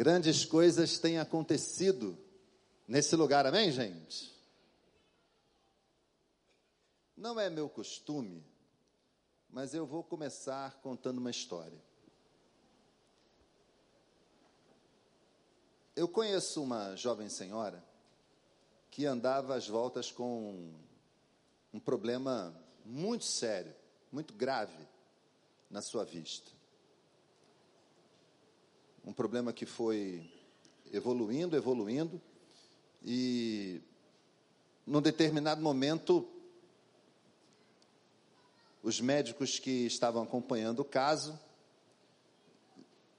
Grandes coisas têm acontecido nesse lugar, amém, gente? Não é meu costume, mas eu vou começar contando uma história. Eu conheço uma jovem senhora que andava às voltas com um problema muito sério, muito grave na sua vista. Um problema que foi evoluindo, evoluindo, e num determinado momento, os médicos que estavam acompanhando o caso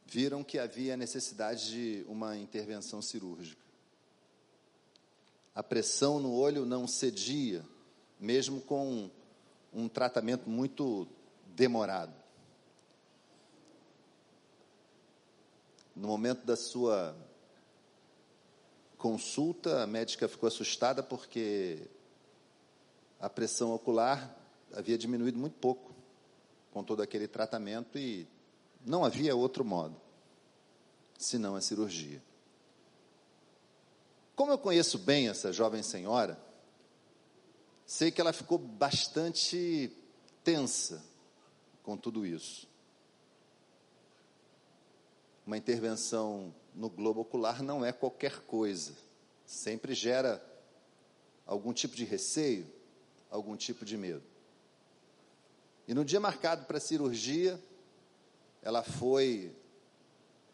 viram que havia necessidade de uma intervenção cirúrgica. A pressão no olho não cedia, mesmo com um tratamento muito demorado. No momento da sua consulta, a médica ficou assustada porque a pressão ocular havia diminuído muito pouco com todo aquele tratamento e não havia outro modo, senão a cirurgia. Como eu conheço bem essa jovem senhora, sei que ela ficou bastante tensa com tudo isso. Uma intervenção no globo ocular não é qualquer coisa, sempre gera algum tipo de receio, algum tipo de medo. E no dia marcado para a cirurgia, ela foi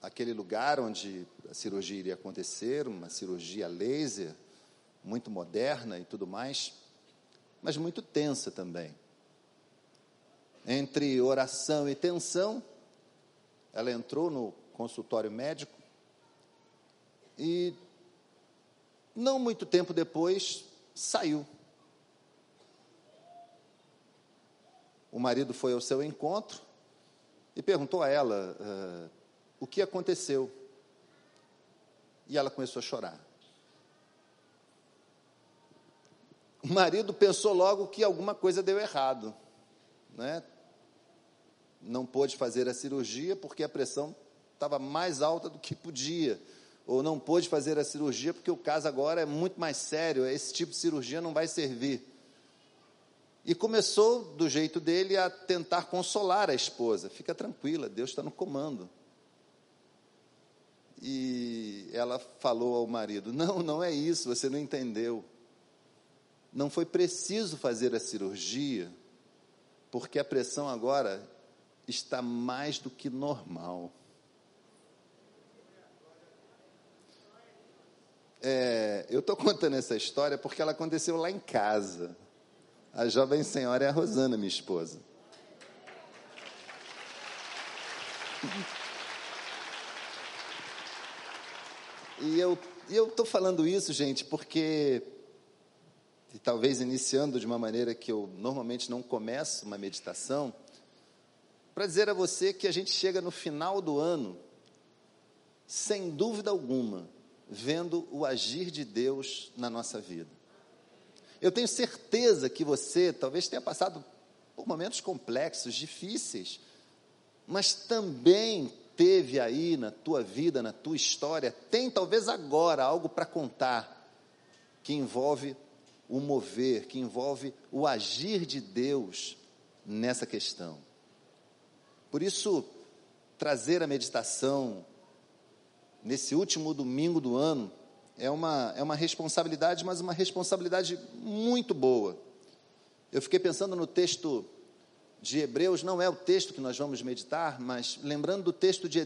àquele lugar onde a cirurgia iria acontecer, uma cirurgia laser, muito moderna e tudo mais, mas muito tensa também. Entre oração e tensão, ela entrou no consultório médico e, não muito tempo depois, saiu. O marido foi ao seu encontro e perguntou a ela uh, o que aconteceu. E ela começou a chorar. O marido pensou logo que alguma coisa deu errado, né? Não pôde fazer a cirurgia porque a pressão estava mais alta do que podia, ou não pôde fazer a cirurgia porque o caso agora é muito mais sério, esse tipo de cirurgia não vai servir. E começou, do jeito dele, a tentar consolar a esposa. Fica tranquila, Deus está no comando. E ela falou ao marido: Não, não é isso, você não entendeu. Não foi preciso fazer a cirurgia, porque a pressão agora está mais do que normal. É, eu estou contando essa história porque ela aconteceu lá em casa. A jovem senhora é a Rosana, minha esposa. E eu estou falando isso, gente, porque, e talvez iniciando de uma maneira que eu normalmente não começo uma meditação, para dizer a você que a gente chega no final do ano, sem dúvida alguma, vendo o agir de Deus na nossa vida. Eu tenho certeza que você talvez tenha passado por momentos complexos, difíceis, mas também teve aí na tua vida, na tua história, tem talvez agora algo para contar que envolve o mover, que envolve o agir de Deus nessa questão. Por isso, trazer a meditação nesse último domingo do ano é uma, é uma responsabilidade, mas uma responsabilidade muito boa. Eu fiquei pensando no texto de Hebreus, não é o texto que nós vamos meditar, mas lembrando do texto de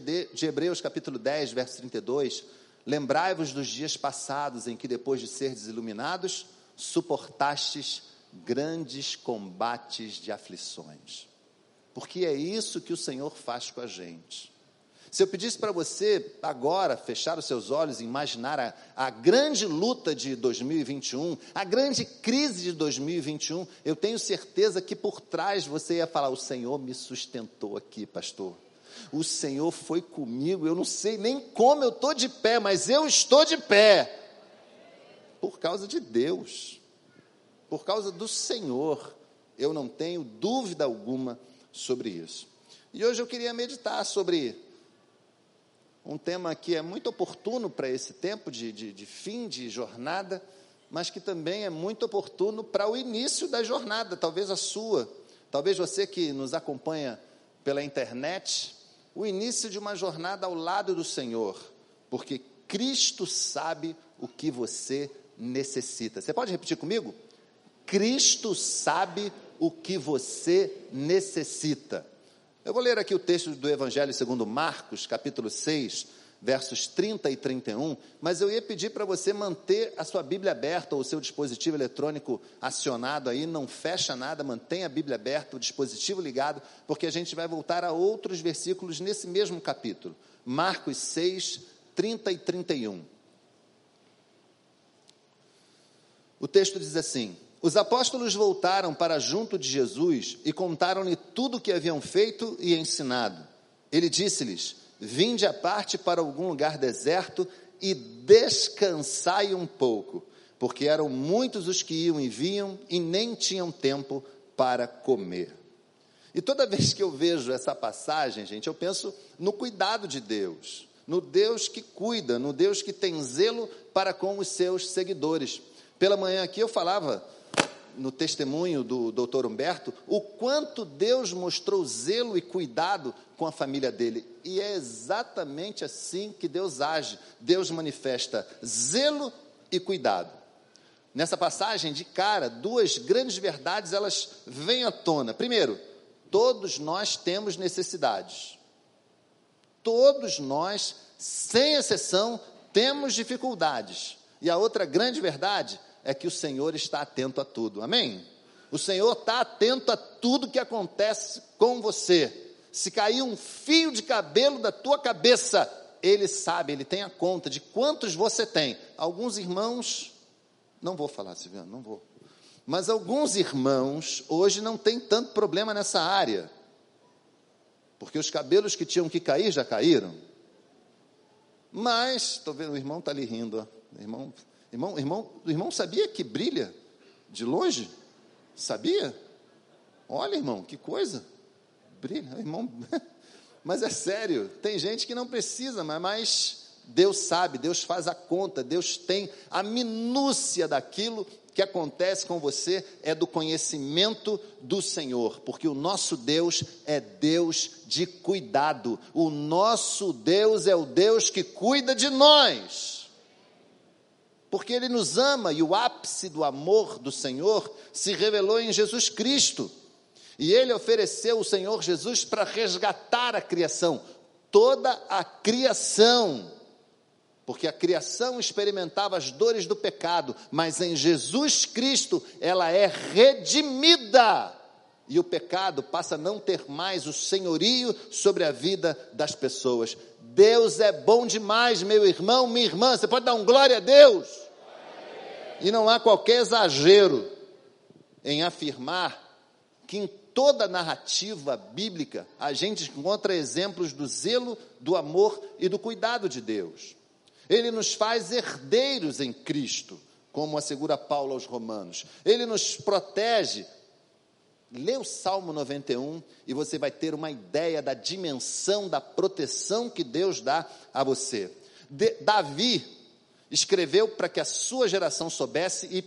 Hebreus, capítulo 10, verso 32, lembrai-vos dos dias passados em que, depois de seres iluminados, suportastes grandes combates de aflições. Porque é isso que o Senhor faz com a gente. Se eu pedisse para você agora fechar os seus olhos e imaginar a, a grande luta de 2021, a grande crise de 2021, eu tenho certeza que por trás você ia falar: O Senhor me sustentou aqui, pastor. O Senhor foi comigo. Eu não sei nem como eu estou de pé, mas eu estou de pé. Por causa de Deus, por causa do Senhor. Eu não tenho dúvida alguma sobre isso. E hoje eu queria meditar sobre um tema que é muito oportuno para esse tempo de, de, de, fim de jornada, mas que também é muito oportuno para o início da jornada, talvez a sua, talvez você que nos acompanha pela internet, o início de uma jornada ao lado do Senhor, porque Cristo sabe o que você necessita. Você pode repetir comigo? Cristo sabe o que você necessita. Eu vou ler aqui o texto do Evangelho segundo Marcos, capítulo 6, versos 30 e 31, mas eu ia pedir para você manter a sua Bíblia aberta ou o seu dispositivo eletrônico acionado aí, não fecha nada, mantenha a Bíblia aberta, o dispositivo ligado, porque a gente vai voltar a outros versículos nesse mesmo capítulo. Marcos 6, 30 e 31. O texto diz assim: os apóstolos voltaram para junto de Jesus e contaram-lhe tudo o que haviam feito e ensinado. Ele disse-lhes: Vinde à parte para algum lugar deserto e descansai um pouco, porque eram muitos os que iam e vinham e nem tinham tempo para comer. E toda vez que eu vejo essa passagem, gente, eu penso no cuidado de Deus, no Deus que cuida, no Deus que tem zelo para com os seus seguidores. Pela manhã aqui eu falava no testemunho do doutor Humberto, o quanto Deus mostrou zelo e cuidado com a família dele. E é exatamente assim que Deus age. Deus manifesta zelo e cuidado. Nessa passagem, de cara, duas grandes verdades elas vêm à tona. Primeiro, todos nós temos necessidades. Todos nós, sem exceção, temos dificuldades. E a outra grande verdade é que o Senhor está atento a tudo. Amém? O Senhor está atento a tudo que acontece com você. Se cair um fio de cabelo da tua cabeça, Ele sabe, Ele tem a conta de quantos você tem. Alguns irmãos, não vou falar, Silviano, não vou. Mas alguns irmãos hoje não tem tanto problema nessa área. Porque os cabelos que tinham que cair já caíram. Mas, estou vendo, o irmão está ali rindo. Ó. O irmão Irmão, irmão, o irmão sabia que brilha de longe? Sabia? Olha, irmão, que coisa. Brilha, irmão. Mas é sério, tem gente que não precisa, mas, Deus sabe, Deus faz a conta, Deus tem a minúcia daquilo que acontece com você é do conhecimento do Senhor, porque o nosso Deus é Deus de cuidado, o nosso Deus é o Deus que cuida de nós porque Ele nos ama e o ápice do amor do Senhor se revelou em Jesus Cristo. E Ele ofereceu o Senhor Jesus para resgatar a criação, toda a criação. Porque a criação experimentava as dores do pecado, mas em Jesus Cristo ela é redimida. E o pecado passa a não ter mais o senhorio sobre a vida das pessoas. Deus é bom demais, meu irmão, minha irmã. Você pode dar um glória a Deus? E não há qualquer exagero em afirmar que em toda narrativa bíblica a gente encontra exemplos do zelo, do amor e do cuidado de Deus. Ele nos faz herdeiros em Cristo, como assegura Paulo aos Romanos. Ele nos protege. Lê o Salmo 91 e você vai ter uma ideia da dimensão da proteção que Deus dá a você. De, Davi, escreveu para que a sua geração soubesse e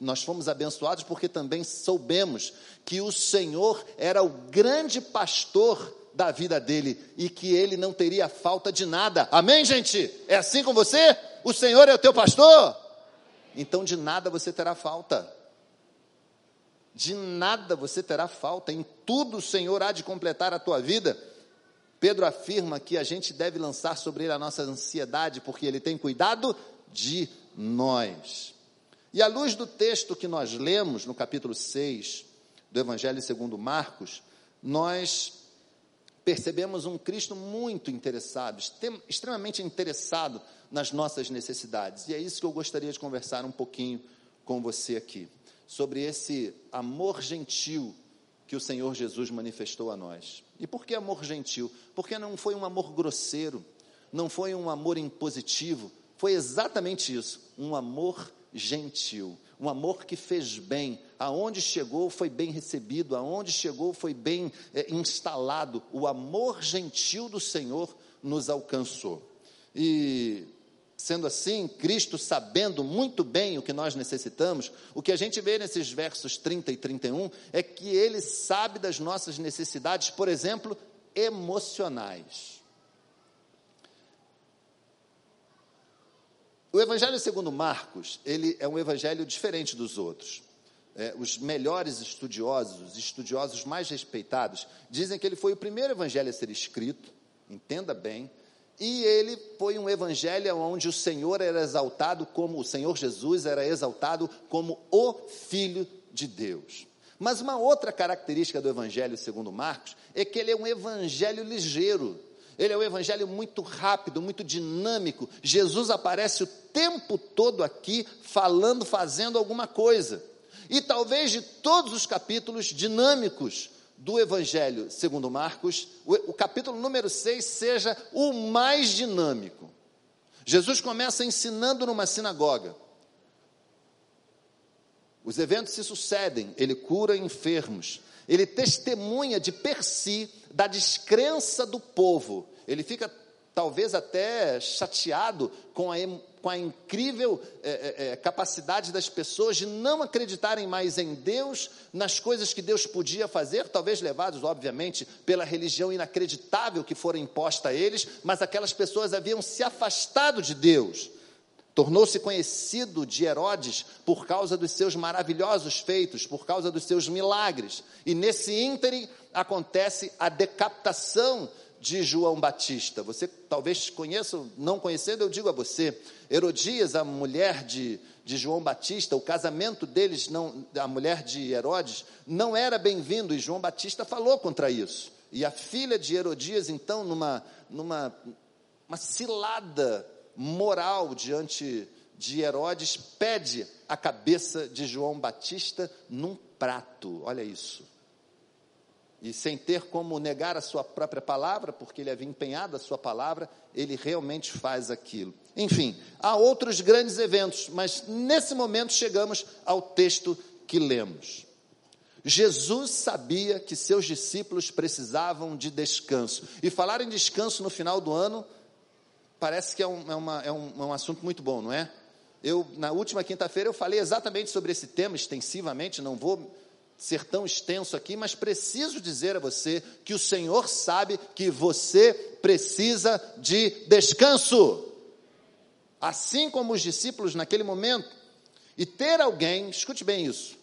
nós fomos abençoados porque também soubemos que o Senhor era o grande pastor da vida dele e que ele não teria falta de nada. Amém, gente? É assim com você? O Senhor é o teu pastor? Então de nada você terá falta. De nada você terá falta, em tudo o Senhor há de completar a tua vida. Pedro afirma que a gente deve lançar sobre ele a nossa ansiedade, porque ele tem cuidado de nós. E à luz do texto que nós lemos no capítulo 6 do Evangelho segundo Marcos, nós percebemos um Cristo muito interessado, extremamente interessado nas nossas necessidades. E é isso que eu gostaria de conversar um pouquinho com você aqui, sobre esse amor gentil que o Senhor Jesus manifestou a nós. E por que amor gentil? Porque não foi um amor grosseiro, não foi um amor impositivo, foi exatamente isso, um amor gentil, um amor que fez bem, aonde chegou foi bem recebido, aonde chegou foi bem é, instalado, o amor gentil do Senhor nos alcançou. E sendo assim, Cristo sabendo muito bem o que nós necessitamos, o que a gente vê nesses versos 30 e 31 é que ele sabe das nossas necessidades, por exemplo, emocionais. O Evangelho segundo Marcos, ele é um evangelho diferente dos outros. É, os melhores estudiosos, os estudiosos mais respeitados, dizem que ele foi o primeiro evangelho a ser escrito, entenda bem, e ele foi um evangelho onde o Senhor era exaltado como, o Senhor Jesus era exaltado como o Filho de Deus. Mas uma outra característica do evangelho segundo Marcos é que ele é um evangelho ligeiro. Ele é um evangelho muito rápido, muito dinâmico. Jesus aparece o tempo todo aqui falando, fazendo alguma coisa. E talvez de todos os capítulos dinâmicos do Evangelho segundo Marcos, o, o capítulo número 6 seja o mais dinâmico. Jesus começa ensinando numa sinagoga. Os eventos se sucedem, ele cura enfermos, ele testemunha de per si da descrença do povo. Ele fica talvez até chateado com a, com a incrível é, é, é, capacidade das pessoas de não acreditarem mais em Deus, nas coisas que Deus podia fazer, talvez levados, obviamente, pela religião inacreditável que fora imposta a eles, mas aquelas pessoas haviam se afastado de Deus. Tornou-se conhecido de Herodes por causa dos seus maravilhosos feitos, por causa dos seus milagres. E nesse ínterim acontece a decapitação de João Batista. Você talvez conheça, não conhecendo, eu digo a você. Herodias, a mulher de, de João Batista, o casamento deles, não, a mulher de Herodes, não era bem-vindo e João Batista falou contra isso. E a filha de Herodias, então, numa, numa uma cilada moral diante de Herodes, pede a cabeça de João Batista num prato. Olha isso e sem ter como negar a sua própria palavra, porque ele havia empenhado a sua palavra, ele realmente faz aquilo. Enfim, há outros grandes eventos, mas nesse momento chegamos ao texto que lemos. Jesus sabia que seus discípulos precisavam de descanso. E falar em descanso no final do ano parece que é um, é uma, é um, é um assunto muito bom, não é? Eu, na última quinta-feira, eu falei exatamente sobre esse tema extensivamente, não vou ser tão extenso aqui, mas preciso dizer a você que o Senhor sabe que você precisa de descanso. Assim como os discípulos naquele momento. E ter alguém, escute bem isso,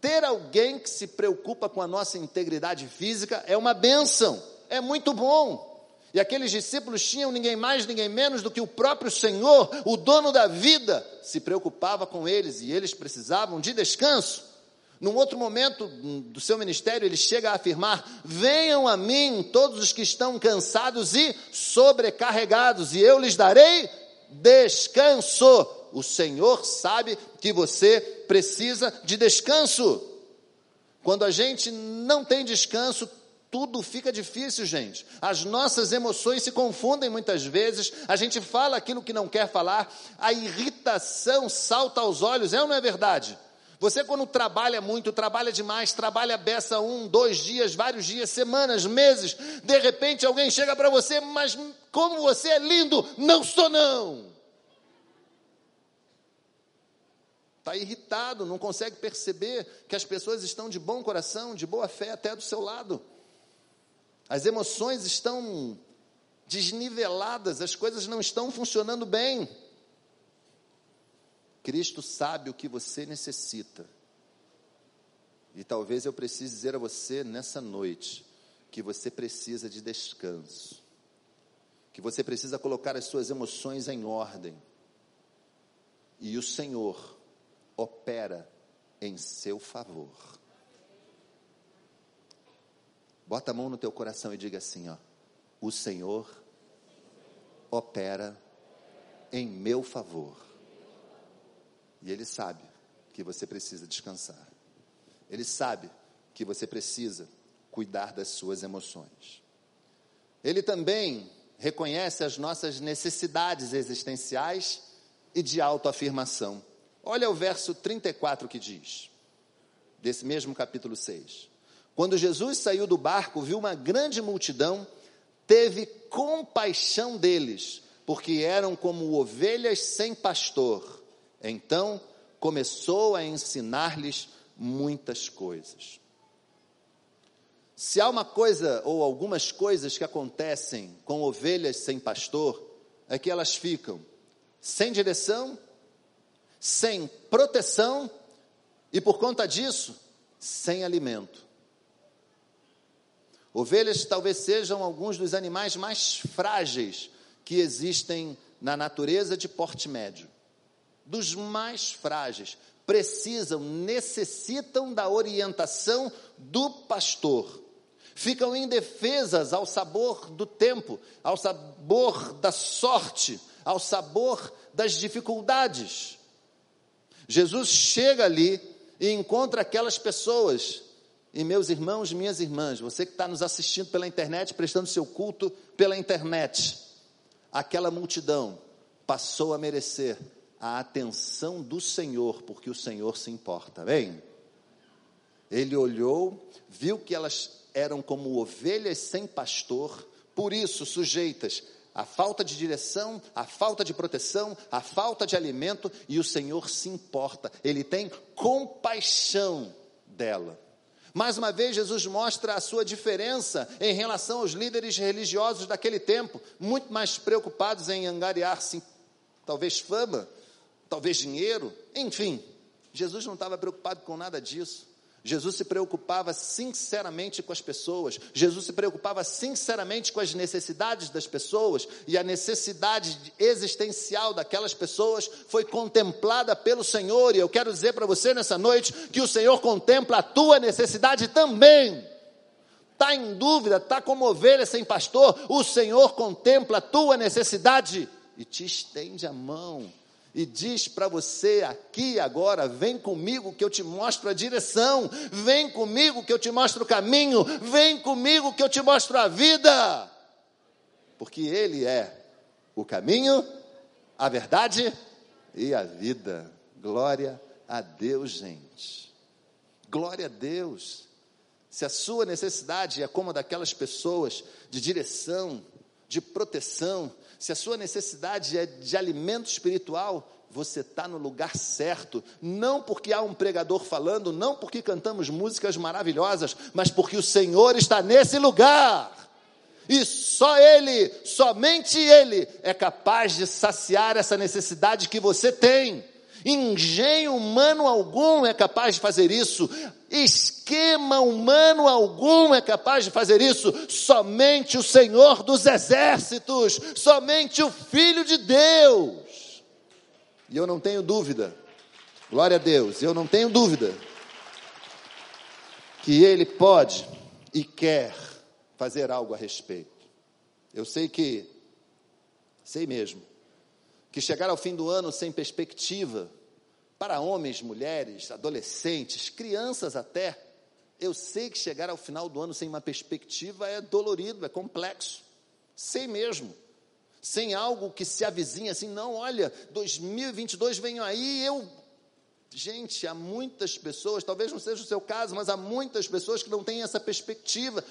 ter alguém que se preocupa com a nossa integridade física é uma bênção, é muito bom. E aqueles discípulos tinham ninguém mais, ninguém menos do que o próprio Senhor, o dono da vida, se preocupava com eles e eles precisavam de descanso. Num outro momento do seu ministério, ele chega a afirmar: Venham a mim todos os que estão cansados e sobrecarregados, e eu lhes darei descanso. O Senhor sabe que você precisa de descanso. Quando a gente não tem descanso, tudo fica difícil, gente. As nossas emoções se confundem muitas vezes, a gente fala aquilo que não quer falar, a irritação salta aos olhos, é ou não é verdade? Você, quando trabalha muito, trabalha demais, trabalha beça um, dois dias, vários dias, semanas, meses, de repente alguém chega para você, mas como você é lindo, não sou não. Está irritado, não consegue perceber que as pessoas estão de bom coração, de boa fé até do seu lado. As emoções estão desniveladas, as coisas não estão funcionando bem. Cristo sabe o que você necessita. E talvez eu precise dizer a você nessa noite que você precisa de descanso, que você precisa colocar as suas emoções em ordem. E o Senhor opera em seu favor. Bota a mão no teu coração e diga assim, ó: O Senhor opera em meu favor. E Ele sabe que você precisa descansar. Ele sabe que você precisa cuidar das suas emoções. Ele também reconhece as nossas necessidades existenciais e de autoafirmação. Olha o verso 34 que diz, desse mesmo capítulo 6. Quando Jesus saiu do barco, viu uma grande multidão, teve compaixão deles, porque eram como ovelhas sem pastor. Então começou a ensinar-lhes muitas coisas. Se há uma coisa ou algumas coisas que acontecem com ovelhas sem pastor, é que elas ficam sem direção, sem proteção e por conta disso, sem alimento. Ovelhas talvez sejam alguns dos animais mais frágeis que existem na natureza de porte médio. Dos mais frágeis, precisam, necessitam da orientação do pastor ficam indefesas ao sabor do tempo, ao sabor da sorte, ao sabor das dificuldades. Jesus chega ali e encontra aquelas pessoas. E meus irmãos, minhas irmãs, você que está nos assistindo pela internet, prestando seu culto pela internet, aquela multidão passou a merecer a atenção do Senhor, porque o Senhor se importa, bem? Ele olhou, viu que elas eram como ovelhas sem pastor, por isso sujeitas à falta de direção, à falta de proteção, à falta de alimento, e o Senhor se importa, Ele tem compaixão dela. Mais uma vez, Jesus mostra a sua diferença em relação aos líderes religiosos daquele tempo, muito mais preocupados em angariar, sim, talvez fama, talvez dinheiro, enfim. Jesus não estava preocupado com nada disso. Jesus se preocupava sinceramente com as pessoas, Jesus se preocupava sinceramente com as necessidades das pessoas, e a necessidade existencial daquelas pessoas foi contemplada pelo Senhor, e eu quero dizer para você nessa noite que o Senhor contempla a tua necessidade também. Está em dúvida, está como ovelha sem pastor, o Senhor contempla a tua necessidade e te estende a mão e diz para você aqui agora: vem comigo que eu te mostro a direção, vem comigo que eu te mostro o caminho, vem comigo que eu te mostro a vida, porque Ele é o caminho, a verdade e a vida. Glória a Deus, gente. Glória a Deus. Se a sua necessidade é como a daquelas pessoas de direção, de proteção, se a sua necessidade é de alimento espiritual, você está no lugar certo. Não porque há um pregador falando, não porque cantamos músicas maravilhosas, mas porque o Senhor está nesse lugar. E só Ele, somente Ele, é capaz de saciar essa necessidade que você tem. Engenho humano algum é capaz de fazer isso, esquema humano algum é capaz de fazer isso, somente o Senhor dos exércitos, somente o Filho de Deus. E eu não tenho dúvida, glória a Deus, eu não tenho dúvida, que Ele pode e quer fazer algo a respeito. Eu sei que, sei mesmo, que chegar ao fim do ano sem perspectiva, para homens, mulheres, adolescentes, crianças até, eu sei que chegar ao final do ano sem uma perspectiva é dolorido, é complexo. Sei mesmo. Sem algo que se avizinha assim, não, olha, 2022 vem aí, eu. Gente, há muitas pessoas, talvez não seja o seu caso, mas há muitas pessoas que não têm essa perspectiva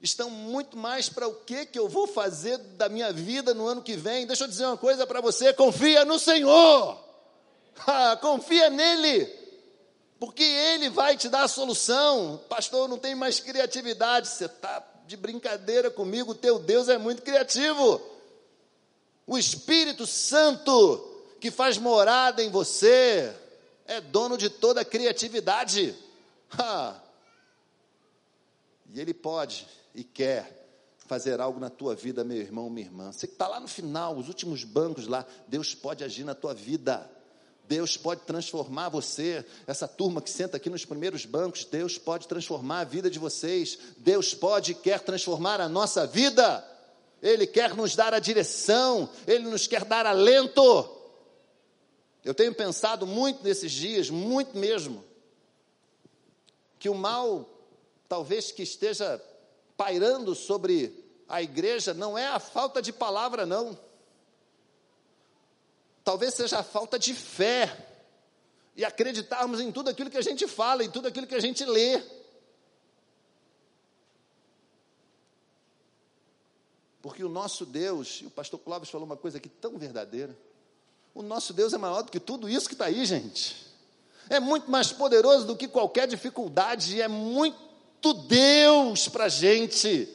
estão muito mais para o que que eu vou fazer da minha vida no ano que vem. Deixa eu dizer uma coisa para você: confia no Senhor, ah, confia nele, porque Ele vai te dar a solução. Pastor, não tem mais criatividade. Você está de brincadeira comigo? Teu Deus é muito criativo. O Espírito Santo que faz morada em você é dono de toda a criatividade. Ah, e Ele pode e quer fazer algo na tua vida, meu irmão, minha irmã. Você que está lá no final, os últimos bancos lá, Deus pode agir na tua vida. Deus pode transformar você, essa turma que senta aqui nos primeiros bancos, Deus pode transformar a vida de vocês, Deus pode e quer transformar a nossa vida, Ele quer nos dar a direção, Ele nos quer dar alento. Eu tenho pensado muito nesses dias, muito mesmo, que o mal, talvez que esteja pairando sobre a igreja não é a falta de palavra, não. Talvez seja a falta de fé e acreditarmos em tudo aquilo que a gente fala, em tudo aquilo que a gente lê. Porque o nosso Deus, e o pastor Clóvis falou uma coisa aqui tão verdadeira, o nosso Deus é maior do que tudo isso que está aí, gente. É muito mais poderoso do que qualquer dificuldade, é muito Deus para a gente.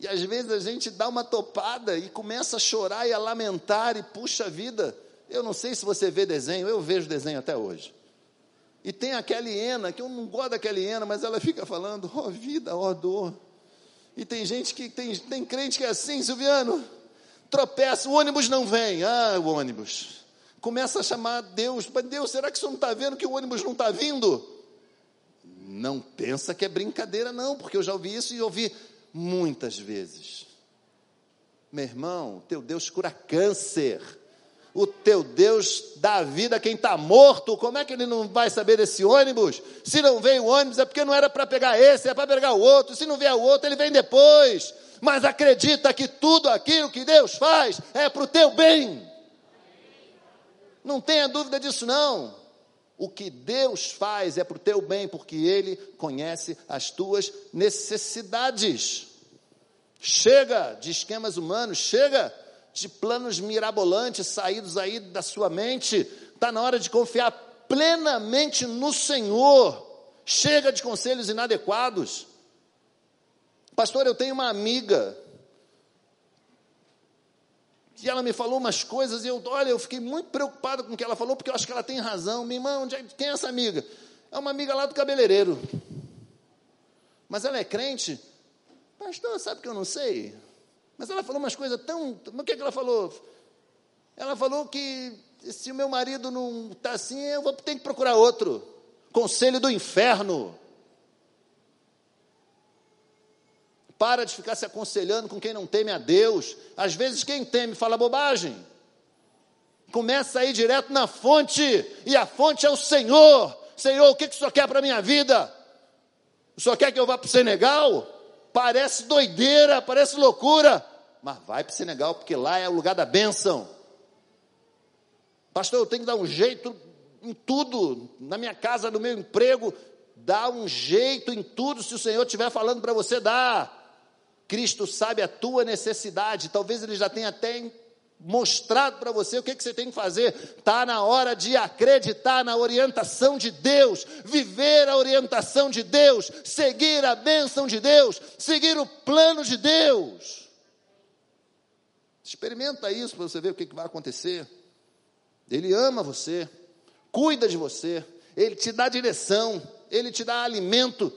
E às vezes a gente dá uma topada e começa a chorar e a lamentar, e puxa vida. Eu não sei se você vê desenho, eu vejo desenho até hoje. E tem a Kelly Ena, que eu não gosto da Kelly Ena, mas ela fica falando, ó oh, vida, ó oh, dor. E tem gente que, tem, tem crente que é assim, Silviano, tropeça, o ônibus não vem. Ah, o ônibus. Começa a chamar Deus, mas Deus, será que o senhor não está vendo que o ônibus não está vindo? Não pensa que é brincadeira, não, porque eu já ouvi isso e ouvi muitas vezes. Meu irmão, teu Deus cura câncer. O teu Deus dá vida a quem está morto. Como é que ele não vai saber desse ônibus? Se não veio o ônibus é porque não era para pegar esse, é para pegar o outro. Se não vier o outro, ele vem depois. Mas acredita que tudo aquilo que Deus faz é para o teu bem. Não tenha dúvida disso, não. O que Deus faz é para o teu bem, porque Ele conhece as tuas necessidades. Chega de esquemas humanos, chega de planos mirabolantes saídos aí da sua mente. Está na hora de confiar plenamente no Senhor. Chega de conselhos inadequados. Pastor, eu tenho uma amiga e ela me falou umas coisas e eu, olha, eu fiquei muito preocupado com o que ela falou, porque eu acho que ela tem razão. Minha irmã, onde é, quem é essa amiga? É uma amiga lá do cabeleireiro. Mas ela é crente? Pastor, sabe que eu não sei? Mas ela falou umas coisas tão. O que, é que ela falou? Ela falou que se o meu marido não está assim, eu vou ter que procurar outro. Conselho do inferno. Para de ficar se aconselhando com quem não teme a Deus. Às vezes, quem teme fala bobagem. Começa a ir direto na fonte, e a fonte é o Senhor. Senhor, o que, que o Senhor quer para a minha vida? O Senhor quer que eu vá para o Senegal? Parece doideira, parece loucura, mas vai para o Senegal, porque lá é o lugar da bênção. Pastor, eu tenho que dar um jeito em tudo, na minha casa, no meu emprego, dá um jeito em tudo, se o Senhor estiver falando para você, dá. Cristo sabe a tua necessidade, talvez Ele já tenha até mostrado para você o que, que você tem que fazer. Está na hora de acreditar na orientação de Deus, viver a orientação de Deus, seguir a bênção de Deus, seguir o plano de Deus. Experimenta isso para você ver o que, que vai acontecer. Ele ama você, cuida de você, Ele te dá direção, Ele te dá alimento,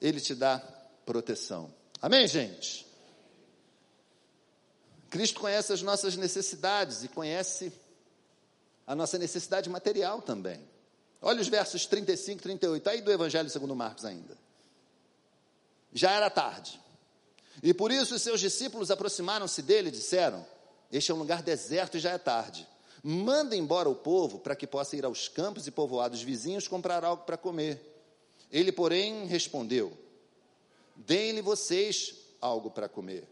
Ele te dá proteção. Amém, gente? Cristo conhece as nossas necessidades e conhece a nossa necessidade material também. Olha os versos 35 e 38, aí do Evangelho segundo Marcos ainda. Já era tarde. E por isso os seus discípulos aproximaram-se dele e disseram: Este é um lugar deserto e já é tarde. Manda embora o povo para que possa ir aos campos e povoados vizinhos comprar algo para comer. Ele, porém, respondeu: Deem-lhe vocês algo para comer.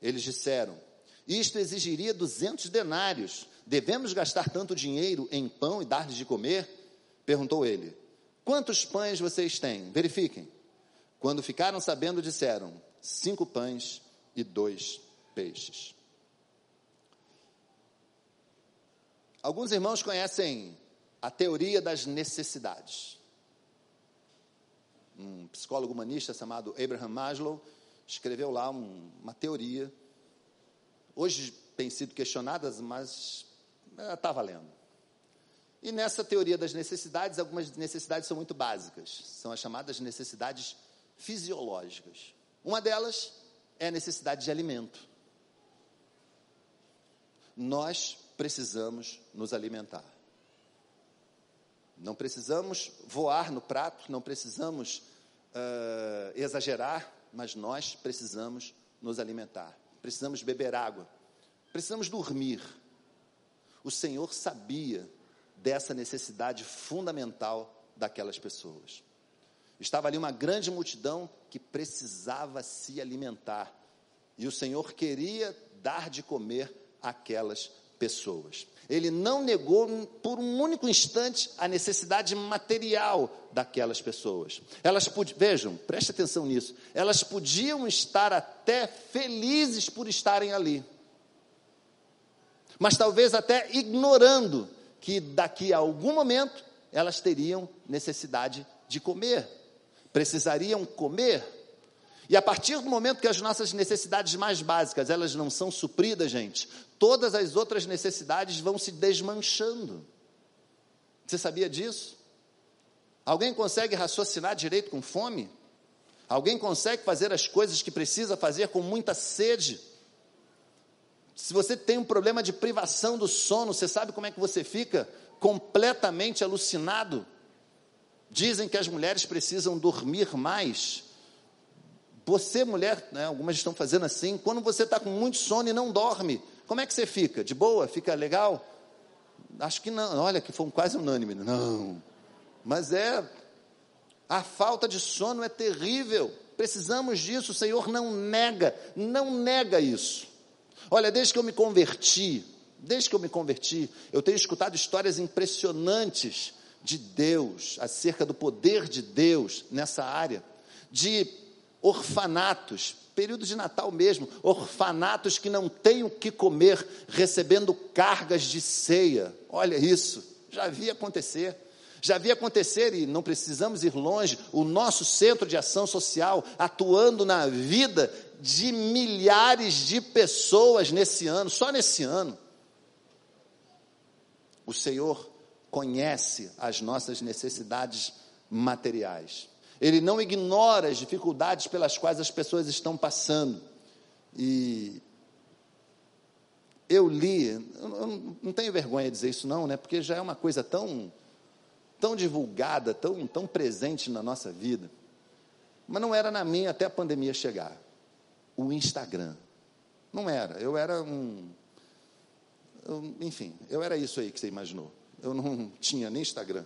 Eles disseram: Isto exigiria duzentos denários. Devemos gastar tanto dinheiro em pão e dar-lhes de comer? Perguntou ele: Quantos pães vocês têm? Verifiquem. Quando ficaram sabendo, disseram: Cinco pães e dois peixes. Alguns irmãos conhecem a teoria das necessidades um psicólogo humanista chamado Abraham Maslow, escreveu lá um, uma teoria. Hoje tem sido questionada, mas está valendo. E nessa teoria das necessidades, algumas necessidades são muito básicas, são as chamadas necessidades fisiológicas. Uma delas é a necessidade de alimento. Nós precisamos nos alimentar. Não precisamos voar no prato, não precisamos uh, exagerar, mas nós precisamos nos alimentar, precisamos beber água, precisamos dormir. O Senhor sabia dessa necessidade fundamental daquelas pessoas. Estava ali uma grande multidão que precisava se alimentar, e o Senhor queria dar de comer àquelas pessoas. Ele não negou por um único instante a necessidade material daquelas pessoas. Elas vejam, preste atenção nisso. Elas podiam estar até felizes por estarem ali. Mas talvez até ignorando que daqui a algum momento elas teriam necessidade de comer. Precisariam comer e a partir do momento que as nossas necessidades mais básicas, elas não são supridas, gente, todas as outras necessidades vão se desmanchando. Você sabia disso? Alguém consegue raciocinar direito com fome? Alguém consegue fazer as coisas que precisa fazer com muita sede? Se você tem um problema de privação do sono, você sabe como é que você fica? Completamente alucinado. Dizem que as mulheres precisam dormir mais você, mulher, né, algumas estão fazendo assim, quando você está com muito sono e não dorme, como é que você fica? De boa? Fica legal? Acho que não. Olha, que foi quase unânime. Não. Mas é. A falta de sono é terrível. Precisamos disso. O Senhor não nega, não nega isso. Olha, desde que eu me converti, desde que eu me converti, eu tenho escutado histórias impressionantes de Deus, acerca do poder de Deus nessa área, de orfanatos, período de Natal mesmo, orfanatos que não têm o que comer, recebendo cargas de ceia. Olha isso, já vi acontecer. Já vi acontecer, e não precisamos ir longe, o nosso centro de ação social atuando na vida de milhares de pessoas nesse ano, só nesse ano. O Senhor conhece as nossas necessidades materiais. Ele não ignora as dificuldades pelas quais as pessoas estão passando. E eu li, eu não tenho vergonha de dizer isso não, né? Porque já é uma coisa tão tão divulgada, tão tão presente na nossa vida. Mas não era na minha até a pandemia chegar. O Instagram. Não era. Eu era um eu, enfim, eu era isso aí que você imaginou. Eu não tinha nem Instagram.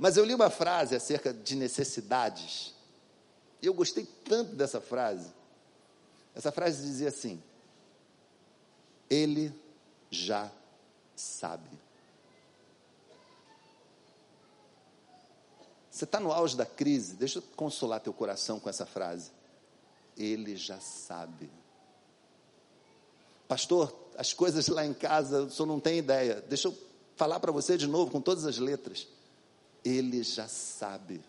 Mas eu li uma frase acerca de necessidades. E eu gostei tanto dessa frase. Essa frase dizia assim: Ele já sabe. Você está no auge da crise, deixa eu consolar teu coração com essa frase. Ele já sabe. Pastor, as coisas lá em casa, o senhor não tem ideia. Deixa eu falar para você de novo, com todas as letras. Ele já sabe.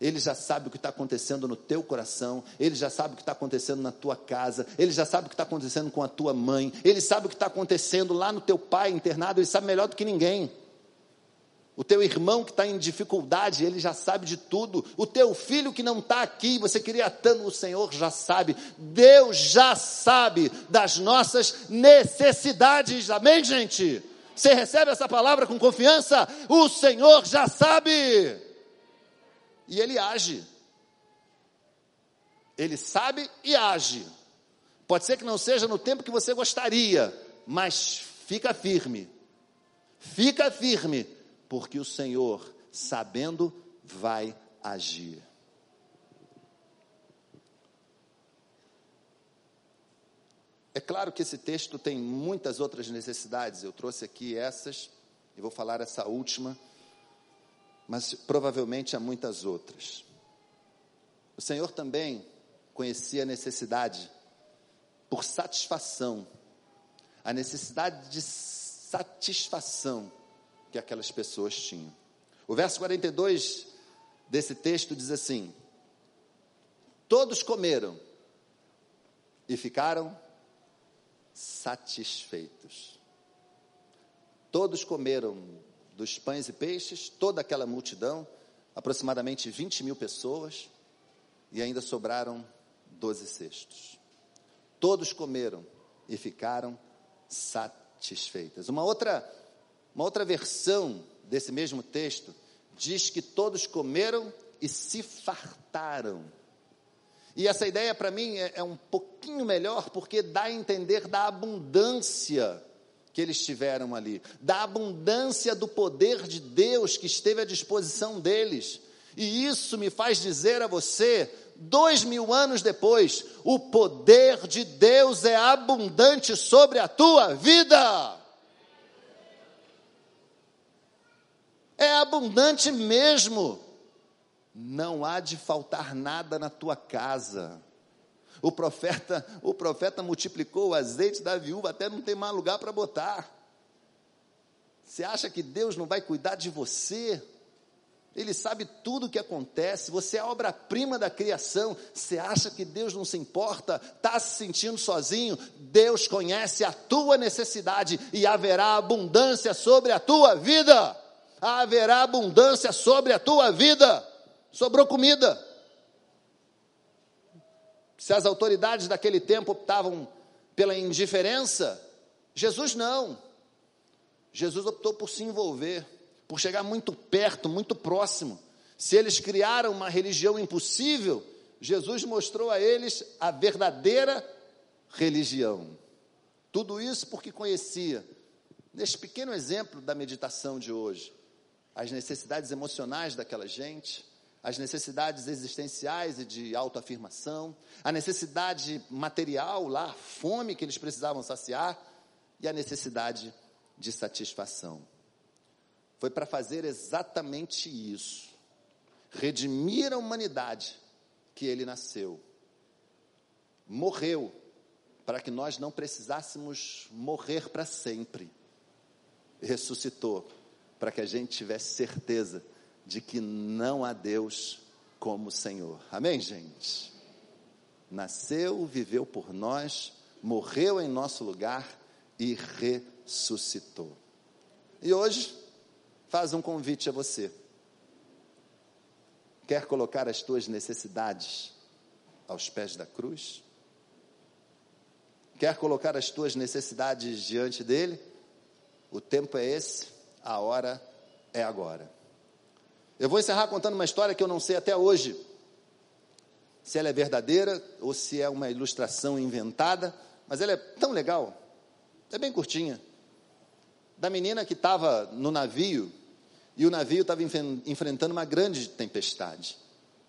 Ele já sabe o que está acontecendo no teu coração, ele já sabe o que está acontecendo na tua casa, ele já sabe o que está acontecendo com a tua mãe, ele sabe o que está acontecendo lá no teu pai internado, ele sabe melhor do que ninguém. O teu irmão que está em dificuldade, ele já sabe de tudo. O teu filho que não está aqui, você queria tanto, o Senhor já sabe. Deus já sabe das nossas necessidades. Amém, gente? Você recebe essa palavra com confiança? O Senhor já sabe. E ele age. Ele sabe e age. Pode ser que não seja no tempo que você gostaria, mas fica firme. Fica firme, porque o Senhor, sabendo, vai agir. É claro que esse texto tem muitas outras necessidades, eu trouxe aqui essas, e vou falar essa última, mas provavelmente há muitas outras. O Senhor também conhecia a necessidade por satisfação, a necessidade de satisfação que aquelas pessoas tinham. O verso 42 desse texto diz assim: Todos comeram e ficaram satisfeitos. Todos comeram dos pães e peixes, toda aquela multidão, aproximadamente 20 mil pessoas, e ainda sobraram 12 cestos. Todos comeram e ficaram satisfeitas. Uma outra, uma outra versão desse mesmo texto diz que todos comeram e se fartaram. E essa ideia para mim é, é um pouquinho melhor porque dá a entender da abundância que eles tiveram ali, da abundância do poder de Deus que esteve à disposição deles. E isso me faz dizer a você: dois mil anos depois, o poder de Deus é abundante sobre a tua vida. É abundante mesmo. Não há de faltar nada na tua casa. O profeta, o profeta multiplicou o azeite da viúva até não ter mais lugar para botar. Você acha que Deus não vai cuidar de você? Ele sabe tudo o que acontece, você é a obra-prima da criação. Você acha que Deus não se importa? Está se sentindo sozinho? Deus conhece a tua necessidade e haverá abundância sobre a tua vida. Haverá abundância sobre a tua vida. Sobrou comida. Se as autoridades daquele tempo optavam pela indiferença, Jesus não. Jesus optou por se envolver por chegar muito perto, muito próximo. Se eles criaram uma religião impossível, Jesus mostrou a eles a verdadeira religião. Tudo isso porque conhecia, neste pequeno exemplo da meditação de hoje, as necessidades emocionais daquela gente, as necessidades existenciais e de autoafirmação, a necessidade material lá, a fome que eles precisavam saciar e a necessidade de satisfação. Foi para fazer exatamente isso redimir a humanidade que ele nasceu. Morreu para que nós não precisássemos morrer para sempre. Ressuscitou para que a gente tivesse certeza de que não há Deus como Senhor. Amém, gente? Nasceu, viveu por nós, morreu em nosso lugar e ressuscitou. E hoje faz um convite a você. Quer colocar as tuas necessidades aos pés da cruz? Quer colocar as tuas necessidades diante dele? O tempo é esse, a hora é agora. Eu vou encerrar contando uma história que eu não sei até hoje se ela é verdadeira ou se é uma ilustração inventada, mas ela é tão legal, é bem curtinha. Da menina que estava no navio e o navio estava enfrentando uma grande tempestade,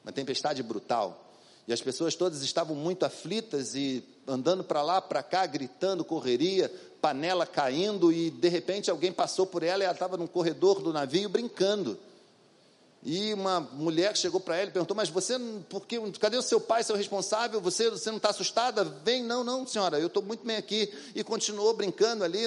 uma tempestade brutal. E as pessoas todas estavam muito aflitas e andando para lá, para cá, gritando, correria, panela caindo, e de repente alguém passou por ela e ela estava no corredor do navio brincando. E uma mulher chegou para ela e perguntou: Mas você, por que, cadê o seu pai, seu responsável? Você, você não está assustada? Vem, não, não, senhora, eu estou muito bem aqui. E continuou brincando ali,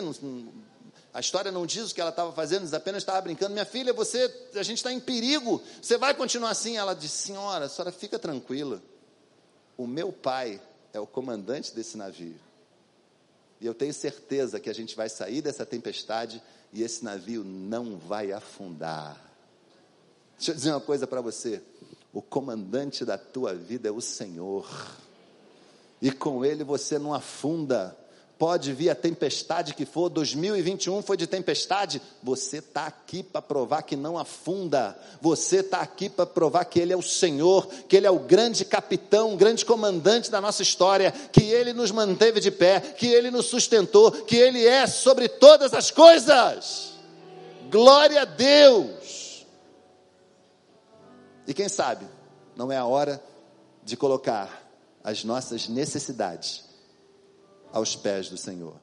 a história não diz o que ela estava fazendo, diz apenas estava brincando. Minha filha, você, a gente está em perigo. Você vai continuar assim? Ela disse: Senhora, a senhora fica tranquila. O meu pai é o comandante desse navio. E eu tenho certeza que a gente vai sair dessa tempestade e esse navio não vai afundar. Deixa eu dizer uma coisa para você: o comandante da tua vida é o Senhor, e com ele você não afunda. Pode vir a tempestade que for, 2021 foi de tempestade, você está aqui para provar que não afunda, você está aqui para provar que Ele é o Senhor, que Ele é o grande capitão, o grande comandante da nossa história, que Ele nos manteve de pé, que Ele nos sustentou, que Ele é sobre todas as coisas. Glória a Deus! E quem sabe, não é a hora de colocar as nossas necessidades aos pés do Senhor.